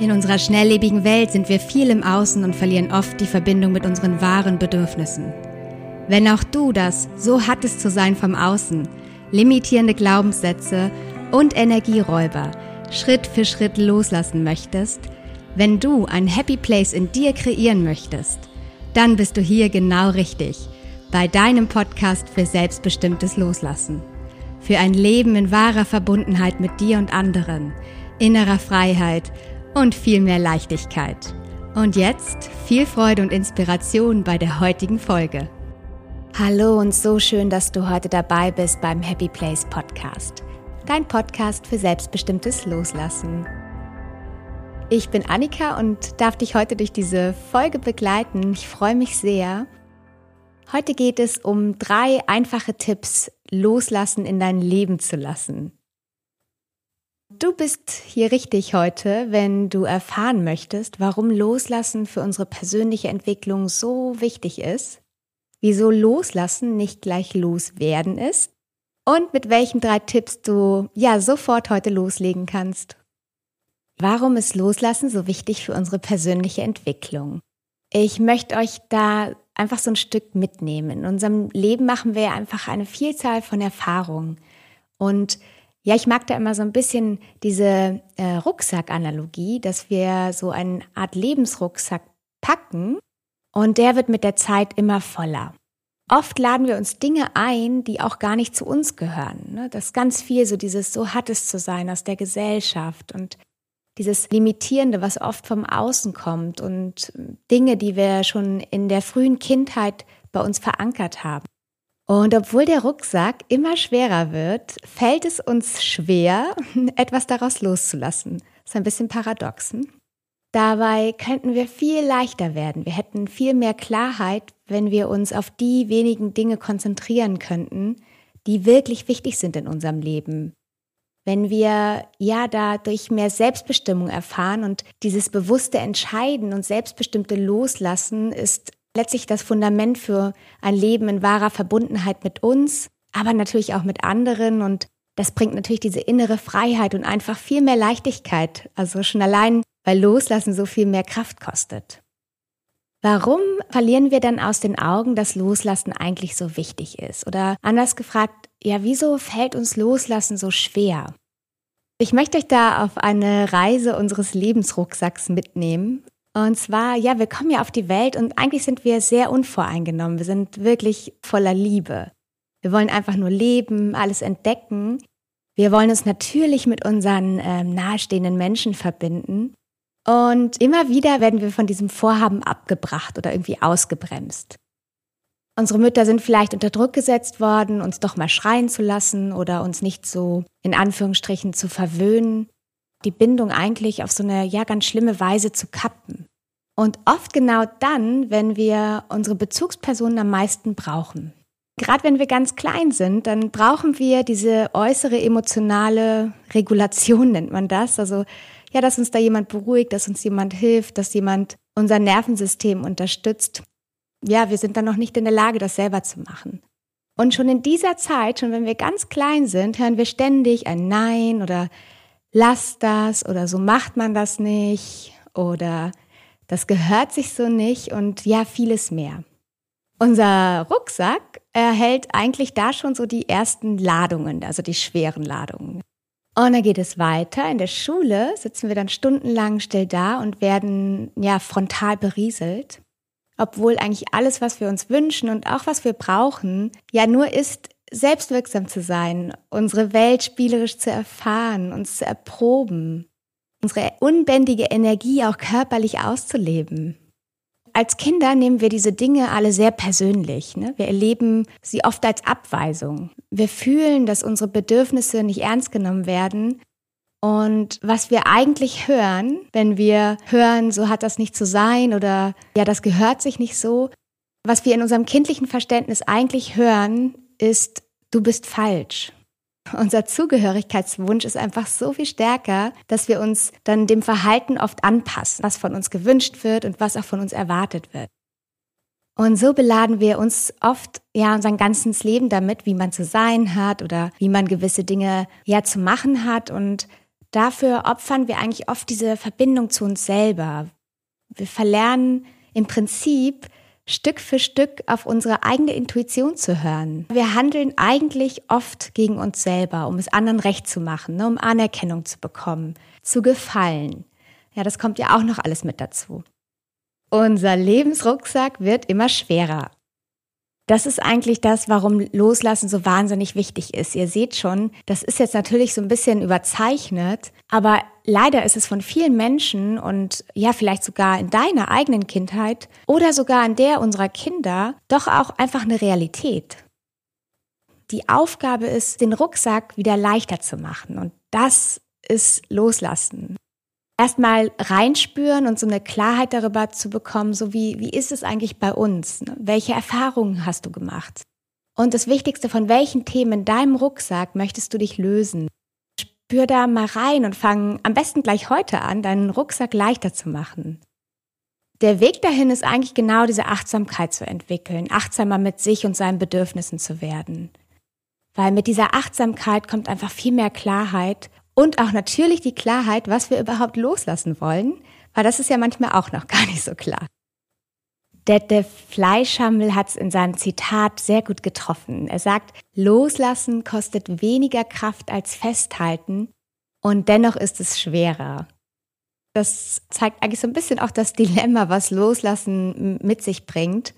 In unserer schnelllebigen Welt sind wir viel im Außen und verlieren oft die Verbindung mit unseren wahren Bedürfnissen. Wenn auch du das so hat es zu sein vom Außen, limitierende Glaubenssätze und Energieräuber Schritt für Schritt loslassen möchtest, wenn du ein Happy Place in dir kreieren möchtest, dann bist du hier genau richtig bei deinem Podcast für selbstbestimmtes Loslassen. Für ein Leben in wahrer Verbundenheit mit dir und anderen, innerer Freiheit und viel mehr Leichtigkeit. Und jetzt viel Freude und Inspiration bei der heutigen Folge. Hallo und so schön, dass du heute dabei bist beim Happy Place Podcast. Dein Podcast für selbstbestimmtes Loslassen. Ich bin Annika und darf dich heute durch diese Folge begleiten. Ich freue mich sehr. Heute geht es um drei einfache Tipps, loslassen in dein Leben zu lassen. Du bist hier richtig heute, wenn du erfahren möchtest, warum Loslassen für unsere persönliche Entwicklung so wichtig ist, wieso Loslassen nicht gleich Loswerden ist und mit welchen drei Tipps du ja sofort heute loslegen kannst. Warum ist Loslassen so wichtig für unsere persönliche Entwicklung? Ich möchte euch da einfach so ein Stück mitnehmen. In unserem Leben machen wir einfach eine Vielzahl von Erfahrungen und ja, ich mag da immer so ein bisschen diese äh, Rucksack-Analogie, dass wir so eine Art Lebensrucksack packen und der wird mit der Zeit immer voller. Oft laden wir uns Dinge ein, die auch gar nicht zu uns gehören. Ne? Das ist ganz viel so dieses, so hat es zu sein aus der Gesellschaft und dieses Limitierende, was oft vom Außen kommt und Dinge, die wir schon in der frühen Kindheit bei uns verankert haben. Und obwohl der Rucksack immer schwerer wird, fällt es uns schwer, etwas daraus loszulassen. Das ist ein bisschen paradox. Hm? Dabei könnten wir viel leichter werden. Wir hätten viel mehr Klarheit, wenn wir uns auf die wenigen Dinge konzentrieren könnten, die wirklich wichtig sind in unserem Leben. Wenn wir ja dadurch mehr Selbstbestimmung erfahren und dieses bewusste Entscheiden und selbstbestimmte Loslassen ist letztlich das Fundament für ein Leben in wahrer Verbundenheit mit uns, aber natürlich auch mit anderen und das bringt natürlich diese innere Freiheit und einfach viel mehr Leichtigkeit. Also schon allein, weil Loslassen so viel mehr Kraft kostet. Warum verlieren wir dann aus den Augen, dass Loslassen eigentlich so wichtig ist? Oder anders gefragt, ja, wieso fällt uns Loslassen so schwer? Ich möchte euch da auf eine Reise unseres Lebensrucksacks mitnehmen und zwar, ja, wir kommen ja auf die Welt und eigentlich sind wir sehr unvoreingenommen. Wir sind wirklich voller Liebe. Wir wollen einfach nur leben, alles entdecken. Wir wollen uns natürlich mit unseren äh, nahestehenden Menschen verbinden. Und immer wieder werden wir von diesem Vorhaben abgebracht oder irgendwie ausgebremst. Unsere Mütter sind vielleicht unter Druck gesetzt worden, uns doch mal schreien zu lassen oder uns nicht so in Anführungsstrichen zu verwöhnen die Bindung eigentlich auf so eine ja ganz schlimme Weise zu kappen. Und oft genau dann, wenn wir unsere Bezugspersonen am meisten brauchen. Gerade wenn wir ganz klein sind, dann brauchen wir diese äußere emotionale Regulation, nennt man das. Also ja, dass uns da jemand beruhigt, dass uns jemand hilft, dass jemand unser Nervensystem unterstützt. Ja, wir sind dann noch nicht in der Lage, das selber zu machen. Und schon in dieser Zeit, schon wenn wir ganz klein sind, hören wir ständig ein Nein oder lass das oder so macht man das nicht oder das gehört sich so nicht und ja, vieles mehr. Unser Rucksack erhält eigentlich da schon so die ersten Ladungen, also die schweren Ladungen. Und dann geht es weiter. In der Schule sitzen wir dann stundenlang still da und werden ja frontal berieselt. Obwohl eigentlich alles, was wir uns wünschen und auch was wir brauchen, ja nur ist, selbstwirksam zu sein, unsere Welt spielerisch zu erfahren, uns zu erproben, unsere unbändige Energie auch körperlich auszuleben. Als Kinder nehmen wir diese Dinge alle sehr persönlich. Ne? Wir erleben sie oft als Abweisung. Wir fühlen, dass unsere Bedürfnisse nicht ernst genommen werden. Und was wir eigentlich hören, wenn wir hören, so hat das nicht zu sein oder ja, das gehört sich nicht so, was wir in unserem kindlichen Verständnis eigentlich hören, ist, du bist falsch. Unser Zugehörigkeitswunsch ist einfach so viel stärker, dass wir uns dann dem Verhalten oft anpassen, was von uns gewünscht wird und was auch von uns erwartet wird. Und so beladen wir uns oft ja unser ganzes Leben damit, wie man zu sein hat oder wie man gewisse Dinge ja zu machen hat und Dafür opfern wir eigentlich oft diese Verbindung zu uns selber. Wir verlernen im Prinzip Stück für Stück auf unsere eigene Intuition zu hören. Wir handeln eigentlich oft gegen uns selber, um es anderen recht zu machen, ne, um Anerkennung zu bekommen, zu gefallen. Ja, das kommt ja auch noch alles mit dazu. Unser Lebensrucksack wird immer schwerer. Das ist eigentlich das, warum Loslassen so wahnsinnig wichtig ist. Ihr seht schon, das ist jetzt natürlich so ein bisschen überzeichnet, aber leider ist es von vielen Menschen und ja, vielleicht sogar in deiner eigenen Kindheit oder sogar in der unserer Kinder doch auch einfach eine Realität. Die Aufgabe ist, den Rucksack wieder leichter zu machen und das ist Loslassen erstmal reinspüren und so eine Klarheit darüber zu bekommen, so wie, wie ist es eigentlich bei uns? Ne? Welche Erfahrungen hast du gemacht? Und das Wichtigste, von welchen Themen in deinem Rucksack möchtest du dich lösen? Spür da mal rein und fang am besten gleich heute an, deinen Rucksack leichter zu machen. Der Weg dahin ist eigentlich genau diese Achtsamkeit zu entwickeln, achtsamer mit sich und seinen Bedürfnissen zu werden. Weil mit dieser Achtsamkeit kommt einfach viel mehr Klarheit und auch natürlich die Klarheit, was wir überhaupt loslassen wollen, weil das ist ja manchmal auch noch gar nicht so klar. Der Fleischhammel hat es in seinem Zitat sehr gut getroffen. Er sagt, loslassen kostet weniger Kraft als festhalten und dennoch ist es schwerer. Das zeigt eigentlich so ein bisschen auch das Dilemma, was Loslassen mit sich bringt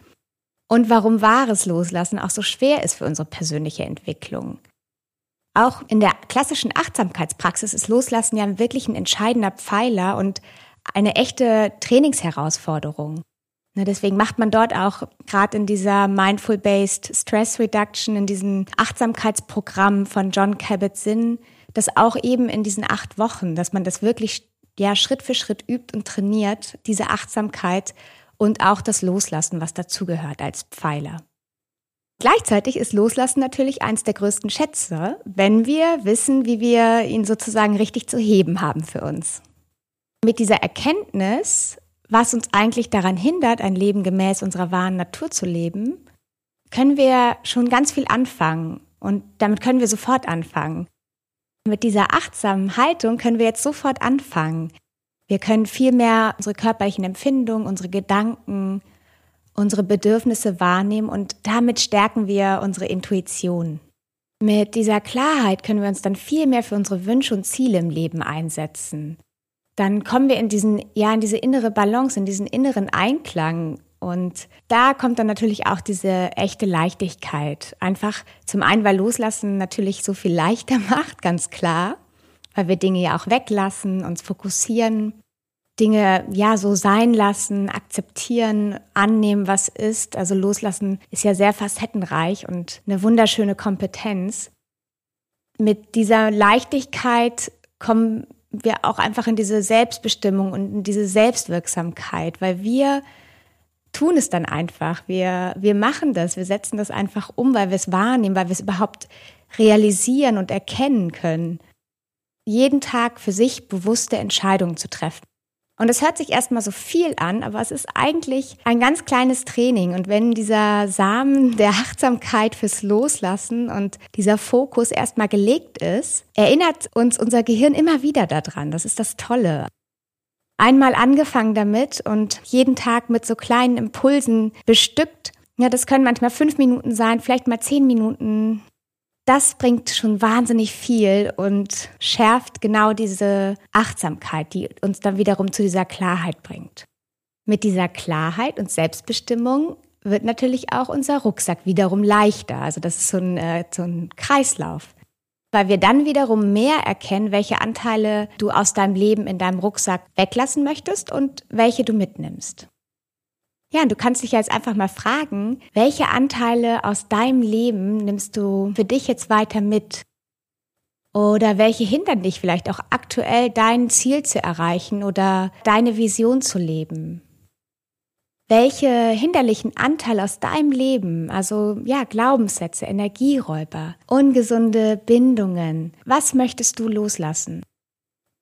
und warum wahres Loslassen auch so schwer ist für unsere persönliche Entwicklung. Auch in der klassischen Achtsamkeitspraxis ist Loslassen ja wirklich ein entscheidender Pfeiler und eine echte Trainingsherausforderung. Deswegen macht man dort auch gerade in dieser Mindful-Based Stress Reduction, in diesem Achtsamkeitsprogramm von John Kabat-Zinn, das auch eben in diesen acht Wochen, dass man das wirklich ja Schritt für Schritt übt und trainiert, diese Achtsamkeit und auch das Loslassen, was dazugehört als Pfeiler. Gleichzeitig ist Loslassen natürlich eins der größten Schätze, wenn wir wissen, wie wir ihn sozusagen richtig zu heben haben für uns. Mit dieser Erkenntnis, was uns eigentlich daran hindert, ein Leben gemäß unserer wahren Natur zu leben, können wir schon ganz viel anfangen und damit können wir sofort anfangen. Mit dieser achtsamen Haltung können wir jetzt sofort anfangen. Wir können viel mehr unsere körperlichen Empfindungen, unsere Gedanken, unsere Bedürfnisse wahrnehmen und damit stärken wir unsere Intuition. Mit dieser Klarheit können wir uns dann viel mehr für unsere Wünsche und Ziele im Leben einsetzen. Dann kommen wir in diesen, ja, in diese innere Balance, in diesen inneren Einklang. Und da kommt dann natürlich auch diese echte Leichtigkeit. Einfach zum einen, weil Loslassen natürlich so viel leichter macht, ganz klar, weil wir Dinge ja auch weglassen, uns fokussieren Dinge ja so sein lassen, akzeptieren, annehmen, was ist. Also loslassen ist ja sehr facettenreich und eine wunderschöne Kompetenz. Mit dieser Leichtigkeit kommen wir auch einfach in diese Selbstbestimmung und in diese Selbstwirksamkeit, weil wir tun es dann einfach. Wir, wir machen das, wir setzen das einfach um, weil wir es wahrnehmen, weil wir es überhaupt realisieren und erkennen können. Jeden Tag für sich bewusste Entscheidungen zu treffen. Und es hört sich erstmal so viel an, aber es ist eigentlich ein ganz kleines Training. Und wenn dieser Samen der Achtsamkeit fürs Loslassen und dieser Fokus erstmal gelegt ist, erinnert uns unser Gehirn immer wieder daran. Das ist das Tolle. Einmal angefangen damit und jeden Tag mit so kleinen Impulsen bestückt. Ja, das können manchmal fünf Minuten sein, vielleicht mal zehn Minuten, das bringt schon wahnsinnig viel und schärft genau diese Achtsamkeit, die uns dann wiederum zu dieser Klarheit bringt. Mit dieser Klarheit und Selbstbestimmung wird natürlich auch unser Rucksack wiederum leichter. Also das ist so ein, äh, so ein Kreislauf. Weil wir dann wiederum mehr erkennen, welche Anteile du aus deinem Leben in deinem Rucksack weglassen möchtest und welche du mitnimmst. Ja, und du kannst dich jetzt einfach mal fragen, welche Anteile aus deinem Leben nimmst du für dich jetzt weiter mit? Oder welche hindern dich vielleicht auch aktuell dein Ziel zu erreichen oder deine Vision zu leben? Welche hinderlichen Anteile aus deinem Leben, also ja, Glaubenssätze, Energieräuber, ungesunde Bindungen, was möchtest du loslassen?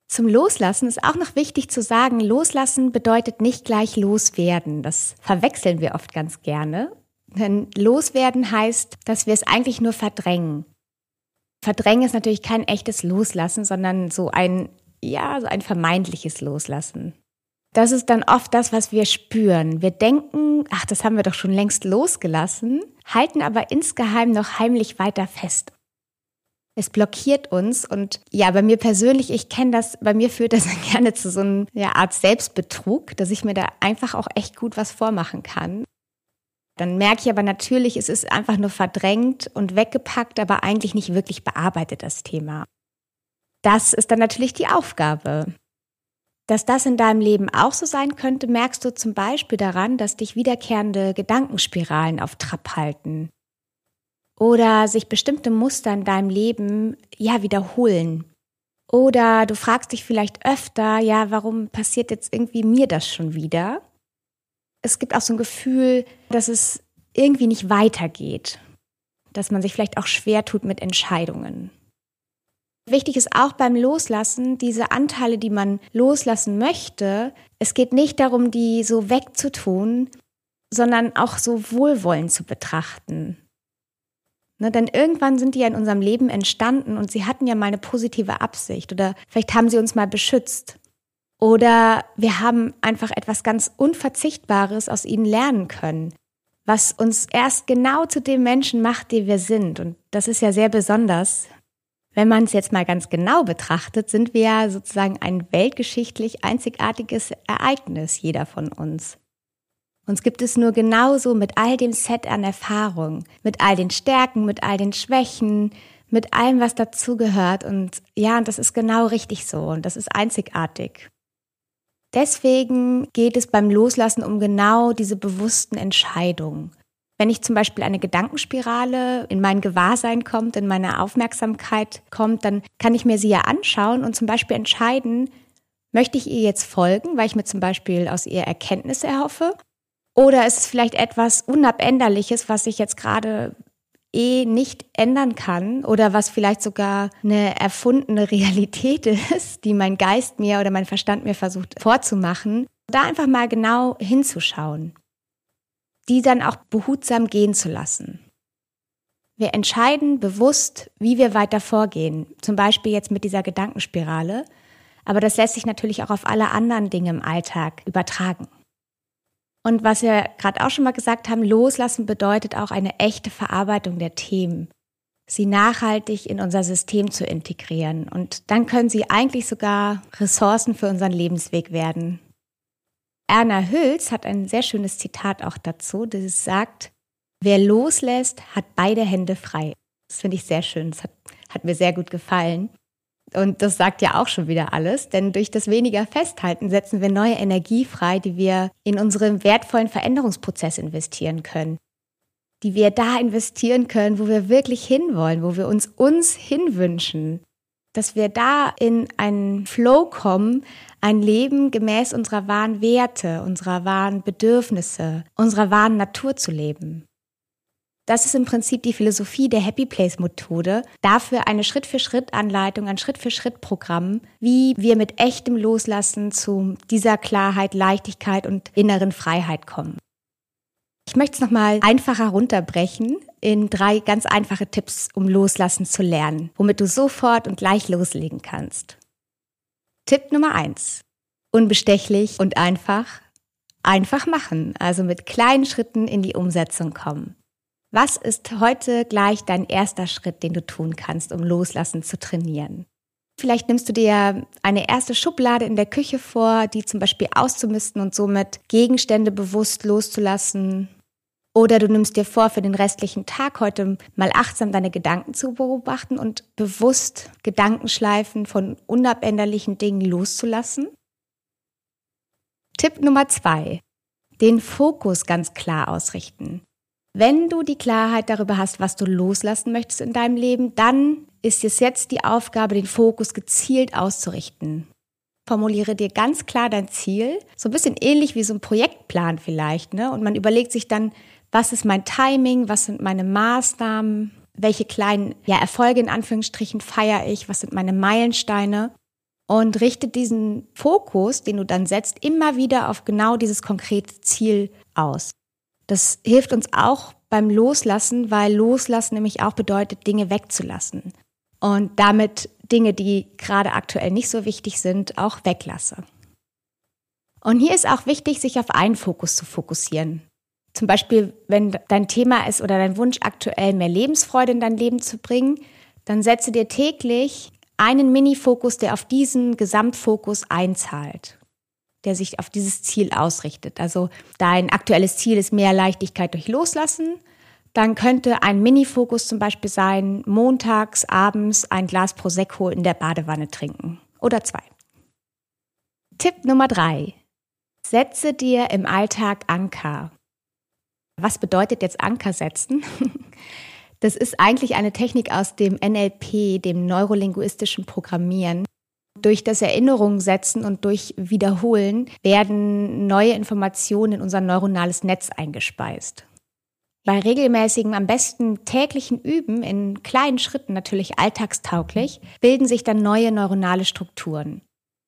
Zum Loslassen ist auch noch wichtig zu sagen, loslassen bedeutet nicht gleich loswerden. Das verwechseln wir oft ganz gerne. Denn loswerden heißt, dass wir es eigentlich nur verdrängen. Verdrängen ist natürlich kein echtes Loslassen, sondern so ein, ja, so ein vermeintliches Loslassen. Das ist dann oft das, was wir spüren. Wir denken, ach, das haben wir doch schon längst losgelassen, halten aber insgeheim noch heimlich weiter fest. Es blockiert uns und ja, bei mir persönlich, ich kenne das, bei mir führt das gerne zu so einer ja, Art Selbstbetrug, dass ich mir da einfach auch echt gut was vormachen kann. Dann merke ich aber natürlich, es ist einfach nur verdrängt und weggepackt, aber eigentlich nicht wirklich bearbeitet, das Thema. Das ist dann natürlich die Aufgabe. Dass das in deinem Leben auch so sein könnte, merkst du zum Beispiel daran, dass dich wiederkehrende Gedankenspiralen auf Trab halten. Oder sich bestimmte Muster in deinem Leben ja wiederholen. Oder du fragst dich vielleicht öfter, ja, warum passiert jetzt irgendwie mir das schon wieder? Es gibt auch so ein Gefühl, dass es irgendwie nicht weitergeht. Dass man sich vielleicht auch schwer tut mit Entscheidungen. Wichtig ist auch beim Loslassen, diese Anteile, die man loslassen möchte, es geht nicht darum, die so wegzutun, sondern auch so wohlwollend zu betrachten. Ne, denn irgendwann sind die ja in unserem Leben entstanden und sie hatten ja mal eine positive Absicht oder vielleicht haben sie uns mal beschützt. Oder wir haben einfach etwas ganz Unverzichtbares aus ihnen lernen können, was uns erst genau zu dem Menschen macht, der wir sind. Und das ist ja sehr besonders, wenn man es jetzt mal ganz genau betrachtet, sind wir ja sozusagen ein weltgeschichtlich einzigartiges Ereignis, jeder von uns. Uns gibt es nur genauso mit all dem Set an Erfahrung, mit all den Stärken, mit all den Schwächen, mit allem, was dazugehört. Und ja, und das ist genau richtig so und das ist einzigartig. Deswegen geht es beim Loslassen um genau diese bewussten Entscheidungen. Wenn ich zum Beispiel eine Gedankenspirale in mein Gewahrsein kommt, in meine Aufmerksamkeit kommt, dann kann ich mir sie ja anschauen und zum Beispiel entscheiden, möchte ich ihr jetzt folgen, weil ich mir zum Beispiel aus ihr Erkenntnisse erhoffe? Oder ist es vielleicht etwas Unabänderliches, was ich jetzt gerade eh nicht ändern kann oder was vielleicht sogar eine erfundene Realität ist, die mein Geist mir oder mein Verstand mir versucht vorzumachen, da einfach mal genau hinzuschauen die dann auch behutsam gehen zu lassen. Wir entscheiden bewusst, wie wir weiter vorgehen, zum Beispiel jetzt mit dieser Gedankenspirale, aber das lässt sich natürlich auch auf alle anderen Dinge im Alltag übertragen. Und was wir gerade auch schon mal gesagt haben, loslassen bedeutet auch eine echte Verarbeitung der Themen, sie nachhaltig in unser System zu integrieren. Und dann können sie eigentlich sogar Ressourcen für unseren Lebensweg werden. Erna Hüls hat ein sehr schönes Zitat auch dazu, das sagt, wer loslässt, hat beide Hände frei. Das finde ich sehr schön, das hat, hat mir sehr gut gefallen. Und das sagt ja auch schon wieder alles, denn durch das weniger Festhalten setzen wir neue Energie frei, die wir in unseren wertvollen Veränderungsprozess investieren können. Die wir da investieren können, wo wir wirklich hinwollen, wo wir uns uns hinwünschen dass wir da in einen Flow kommen, ein Leben gemäß unserer wahren Werte, unserer wahren Bedürfnisse, unserer wahren Natur zu leben. Das ist im Prinzip die Philosophie der Happy Place Methode. Dafür eine Schritt-für-Schritt-Anleitung, ein Schritt-für-Schritt-Programm, wie wir mit echtem Loslassen zu dieser Klarheit, Leichtigkeit und inneren Freiheit kommen. Ich möchte es nochmal einfacher runterbrechen in drei ganz einfache Tipps, um loslassen zu lernen, womit du sofort und gleich loslegen kannst. Tipp Nummer eins: Unbestechlich und einfach. Einfach machen, also mit kleinen Schritten in die Umsetzung kommen. Was ist heute gleich dein erster Schritt, den du tun kannst, um loslassen zu trainieren? Vielleicht nimmst du dir eine erste Schublade in der Küche vor, die zum Beispiel auszumisten und somit Gegenstände bewusst loszulassen, oder du nimmst dir vor, für den restlichen Tag heute mal achtsam deine Gedanken zu beobachten und bewusst Gedankenschleifen von unabänderlichen Dingen loszulassen. Tipp Nummer zwei. Den Fokus ganz klar ausrichten. Wenn du die Klarheit darüber hast, was du loslassen möchtest in deinem Leben, dann ist es jetzt die Aufgabe, den Fokus gezielt auszurichten. Formuliere dir ganz klar dein Ziel, so ein bisschen ähnlich wie so ein Projektplan vielleicht, ne? Und man überlegt sich dann, was ist mein Timing, was sind meine Maßnahmen, welche kleinen ja, Erfolge in Anführungsstrichen feiere ich, was sind meine Meilensteine und richte diesen Fokus, den du dann setzt, immer wieder auf genau dieses konkrete Ziel aus. Das hilft uns auch beim Loslassen, weil Loslassen nämlich auch bedeutet, Dinge wegzulassen. und damit Dinge, die gerade aktuell nicht so wichtig sind, auch weglasse. Und hier ist auch wichtig, sich auf einen Fokus zu fokussieren. Zum Beispiel, wenn dein Thema ist oder dein Wunsch aktuell mehr Lebensfreude in dein Leben zu bringen, dann setze dir täglich einen Mini-Fokus, der auf diesen Gesamtfokus einzahlt, der sich auf dieses Ziel ausrichtet. Also dein aktuelles Ziel ist mehr Leichtigkeit durch Loslassen. Dann könnte ein Mini-Fokus zum Beispiel sein, montags abends ein Glas Prosecco in der Badewanne trinken. Oder zwei. Tipp Nummer drei. Setze dir im Alltag Anker. Was bedeutet jetzt Anker setzen? Das ist eigentlich eine Technik aus dem NLP, dem neurolinguistischen Programmieren. Durch das Erinnerungen setzen und durch Wiederholen werden neue Informationen in unser neuronales Netz eingespeist. Bei regelmäßigem, am besten täglichen Üben in kleinen Schritten, natürlich alltagstauglich, bilden sich dann neue neuronale Strukturen.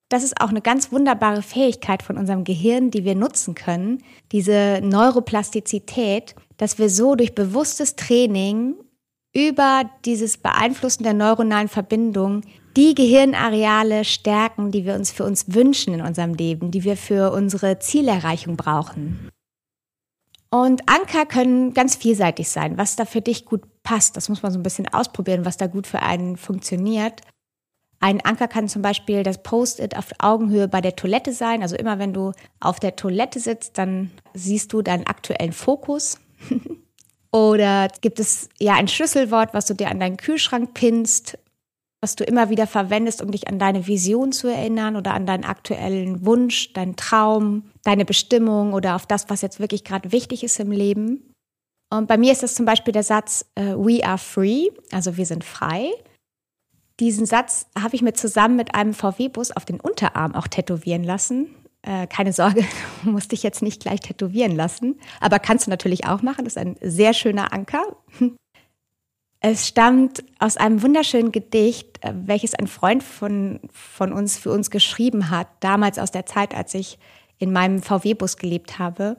Das ist auch eine ganz wunderbare Fähigkeit von unserem Gehirn, die wir nutzen können, diese Neuroplastizität, dass wir so durch bewusstes Training über dieses Beeinflussen der neuronalen Verbindung die Gehirnareale stärken, die wir uns für uns wünschen in unserem Leben, die wir für unsere Zielerreichung brauchen. Und Anker können ganz vielseitig sein, was da für dich gut passt. Das muss man so ein bisschen ausprobieren, was da gut für einen funktioniert. Ein Anker kann zum Beispiel das Post-it auf Augenhöhe bei der Toilette sein. Also immer wenn du auf der Toilette sitzt, dann siehst du deinen aktuellen Fokus. Oder gibt es ja ein Schlüsselwort, was du dir an deinen Kühlschrank pinnst, was du immer wieder verwendest, um dich an deine Vision zu erinnern oder an deinen aktuellen Wunsch, deinen Traum, deine Bestimmung oder auf das, was jetzt wirklich gerade wichtig ist im Leben. Und bei mir ist das zum Beispiel der Satz äh, We are free, also wir sind frei. Diesen Satz habe ich mir zusammen mit einem VW-Bus auf den Unterarm auch tätowieren lassen. Äh, keine Sorge, musste ich jetzt nicht gleich tätowieren lassen. Aber kannst du natürlich auch machen. Das ist ein sehr schöner Anker. Es stammt aus einem wunderschönen Gedicht, äh, welches ein Freund von, von uns für uns geschrieben hat, damals aus der Zeit, als ich in meinem VW-Bus gelebt habe.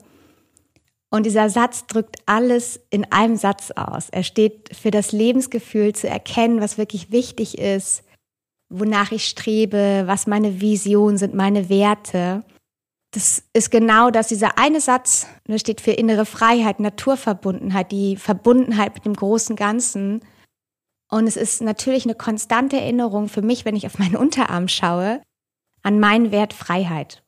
Und dieser Satz drückt alles in einem Satz aus. Er steht für das Lebensgefühl zu erkennen, was wirklich wichtig ist, wonach ich strebe, was meine Visionen sind, meine Werte. Das ist genau das, dieser eine Satz, der steht für innere Freiheit, Naturverbundenheit, die Verbundenheit mit dem großen Ganzen. Und es ist natürlich eine konstante Erinnerung für mich, wenn ich auf meinen Unterarm schaue, an meinen Wert Freiheit.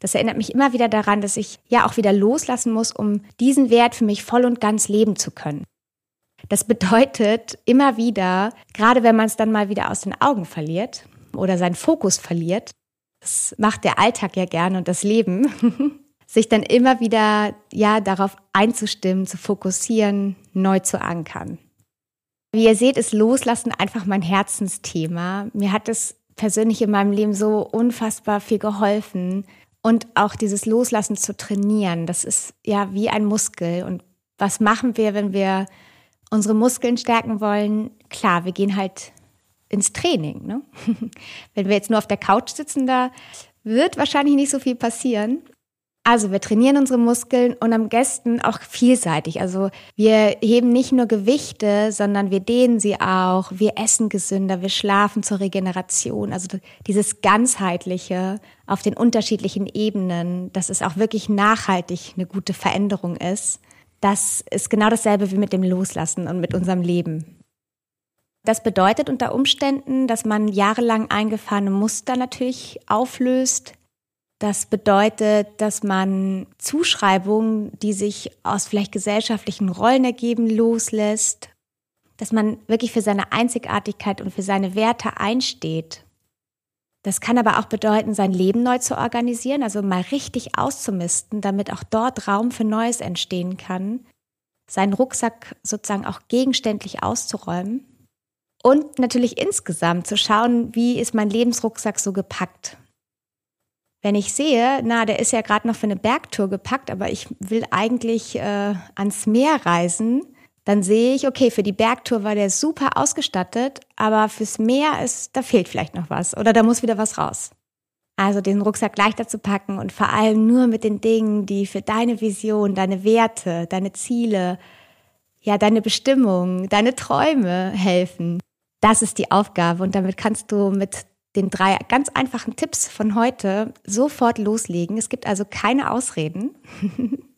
Das erinnert mich immer wieder daran, dass ich ja auch wieder loslassen muss, um diesen Wert für mich voll und ganz leben zu können. Das bedeutet immer wieder, gerade wenn man es dann mal wieder aus den Augen verliert oder seinen Fokus verliert, das macht der Alltag ja gerne und das Leben, sich dann immer wieder ja darauf einzustimmen, zu fokussieren, neu zu ankern. Wie ihr seht, ist Loslassen einfach mein Herzensthema. Mir hat es persönlich in meinem Leben so unfassbar viel geholfen, und auch dieses Loslassen zu trainieren, das ist ja wie ein Muskel. Und was machen wir, wenn wir unsere Muskeln stärken wollen? Klar, wir gehen halt ins Training. Ne? wenn wir jetzt nur auf der Couch sitzen, da wird wahrscheinlich nicht so viel passieren. Also wir trainieren unsere Muskeln und am besten auch vielseitig. Also wir heben nicht nur Gewichte, sondern wir dehnen sie auch. Wir essen gesünder, wir schlafen zur Regeneration. Also dieses ganzheitliche auf den unterschiedlichen Ebenen, dass es auch wirklich nachhaltig eine gute Veränderung ist. Das ist genau dasselbe wie mit dem Loslassen und mit unserem Leben. Das bedeutet unter Umständen, dass man jahrelang eingefahrene Muster natürlich auflöst, das bedeutet, dass man Zuschreibungen, die sich aus vielleicht gesellschaftlichen Rollen ergeben, loslässt, dass man wirklich für seine Einzigartigkeit und für seine Werte einsteht. Das kann aber auch bedeuten, sein Leben neu zu organisieren, also mal richtig auszumisten, damit auch dort Raum für Neues entstehen kann, seinen Rucksack sozusagen auch gegenständlich auszuräumen und natürlich insgesamt zu schauen, wie ist mein Lebensrucksack so gepackt. Wenn ich sehe, na, der ist ja gerade noch für eine Bergtour gepackt, aber ich will eigentlich äh, ans Meer reisen, dann sehe ich, okay, für die Bergtour war der super ausgestattet, aber fürs Meer ist, da fehlt vielleicht noch was oder da muss wieder was raus. Also den Rucksack leichter zu packen und vor allem nur mit den Dingen, die für deine Vision, deine Werte, deine Ziele, ja, deine Bestimmung, deine Träume helfen. Das ist die Aufgabe und damit kannst du mit den drei ganz einfachen Tipps von heute sofort loslegen. Es gibt also keine Ausreden.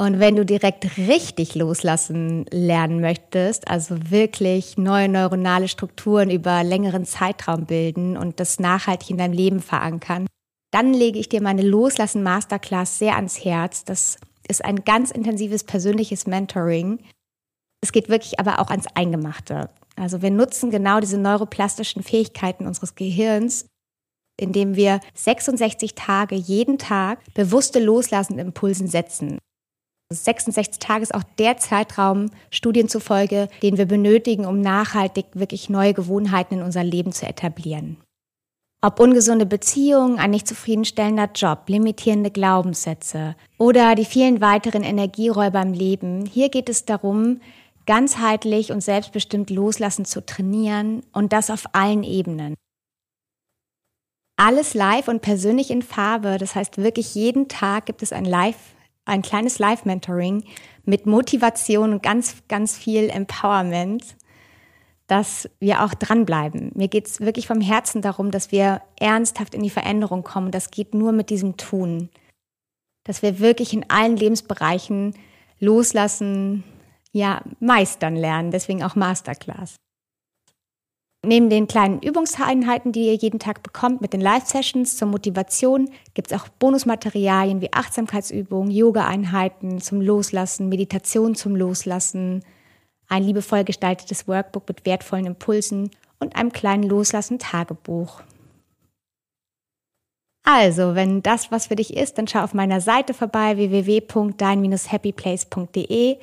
Und wenn du direkt richtig loslassen lernen möchtest, also wirklich neue neuronale Strukturen über längeren Zeitraum bilden und das nachhaltig in deinem Leben verankern, dann lege ich dir meine Loslassen Masterclass sehr ans Herz. Das ist ein ganz intensives persönliches Mentoring. Es geht wirklich aber auch ans Eingemachte. Also wir nutzen genau diese neuroplastischen Fähigkeiten unseres Gehirns, indem wir 66 Tage jeden Tag bewusste loslassende Impulsen setzen. 66 Tage ist auch der Zeitraum, Studien zufolge, den wir benötigen, um nachhaltig wirklich neue Gewohnheiten in unser Leben zu etablieren. Ob ungesunde Beziehungen, ein nicht zufriedenstellender Job, limitierende Glaubenssätze oder die vielen weiteren Energieräuber im Leben, hier geht es darum, ganzheitlich und selbstbestimmt loslassen zu trainieren und das auf allen Ebenen. Alles live und persönlich in Farbe, das heißt wirklich jeden Tag gibt es ein Live, ein kleines Live-Mentoring mit Motivation und ganz, ganz viel Empowerment, dass wir auch dranbleiben. Mir geht es wirklich vom Herzen darum, dass wir ernsthaft in die Veränderung kommen. Das geht nur mit diesem Tun. Dass wir wirklich in allen Lebensbereichen loslassen, ja, meistern lernen, deswegen auch Masterclass. Neben den kleinen Übungseinheiten, die ihr jeden Tag bekommt mit den Live-Sessions zur Motivation, gibt es auch Bonusmaterialien wie Achtsamkeitsübungen, Yoga-Einheiten zum Loslassen, Meditation zum Loslassen, ein liebevoll gestaltetes Workbook mit wertvollen Impulsen und einem kleinen Loslassen-Tagebuch. Also, wenn das was für dich ist, dann schau auf meiner Seite vorbei www.dein-happyplace.de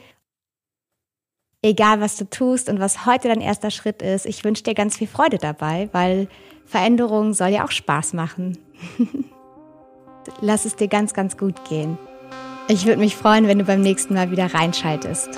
egal was du tust und was heute dein erster Schritt ist, ich wünsche dir ganz viel Freude dabei, weil Veränderung soll ja auch Spaß machen. Lass es dir ganz, ganz gut gehen. Ich würde mich freuen, wenn du beim nächsten Mal wieder reinschaltest.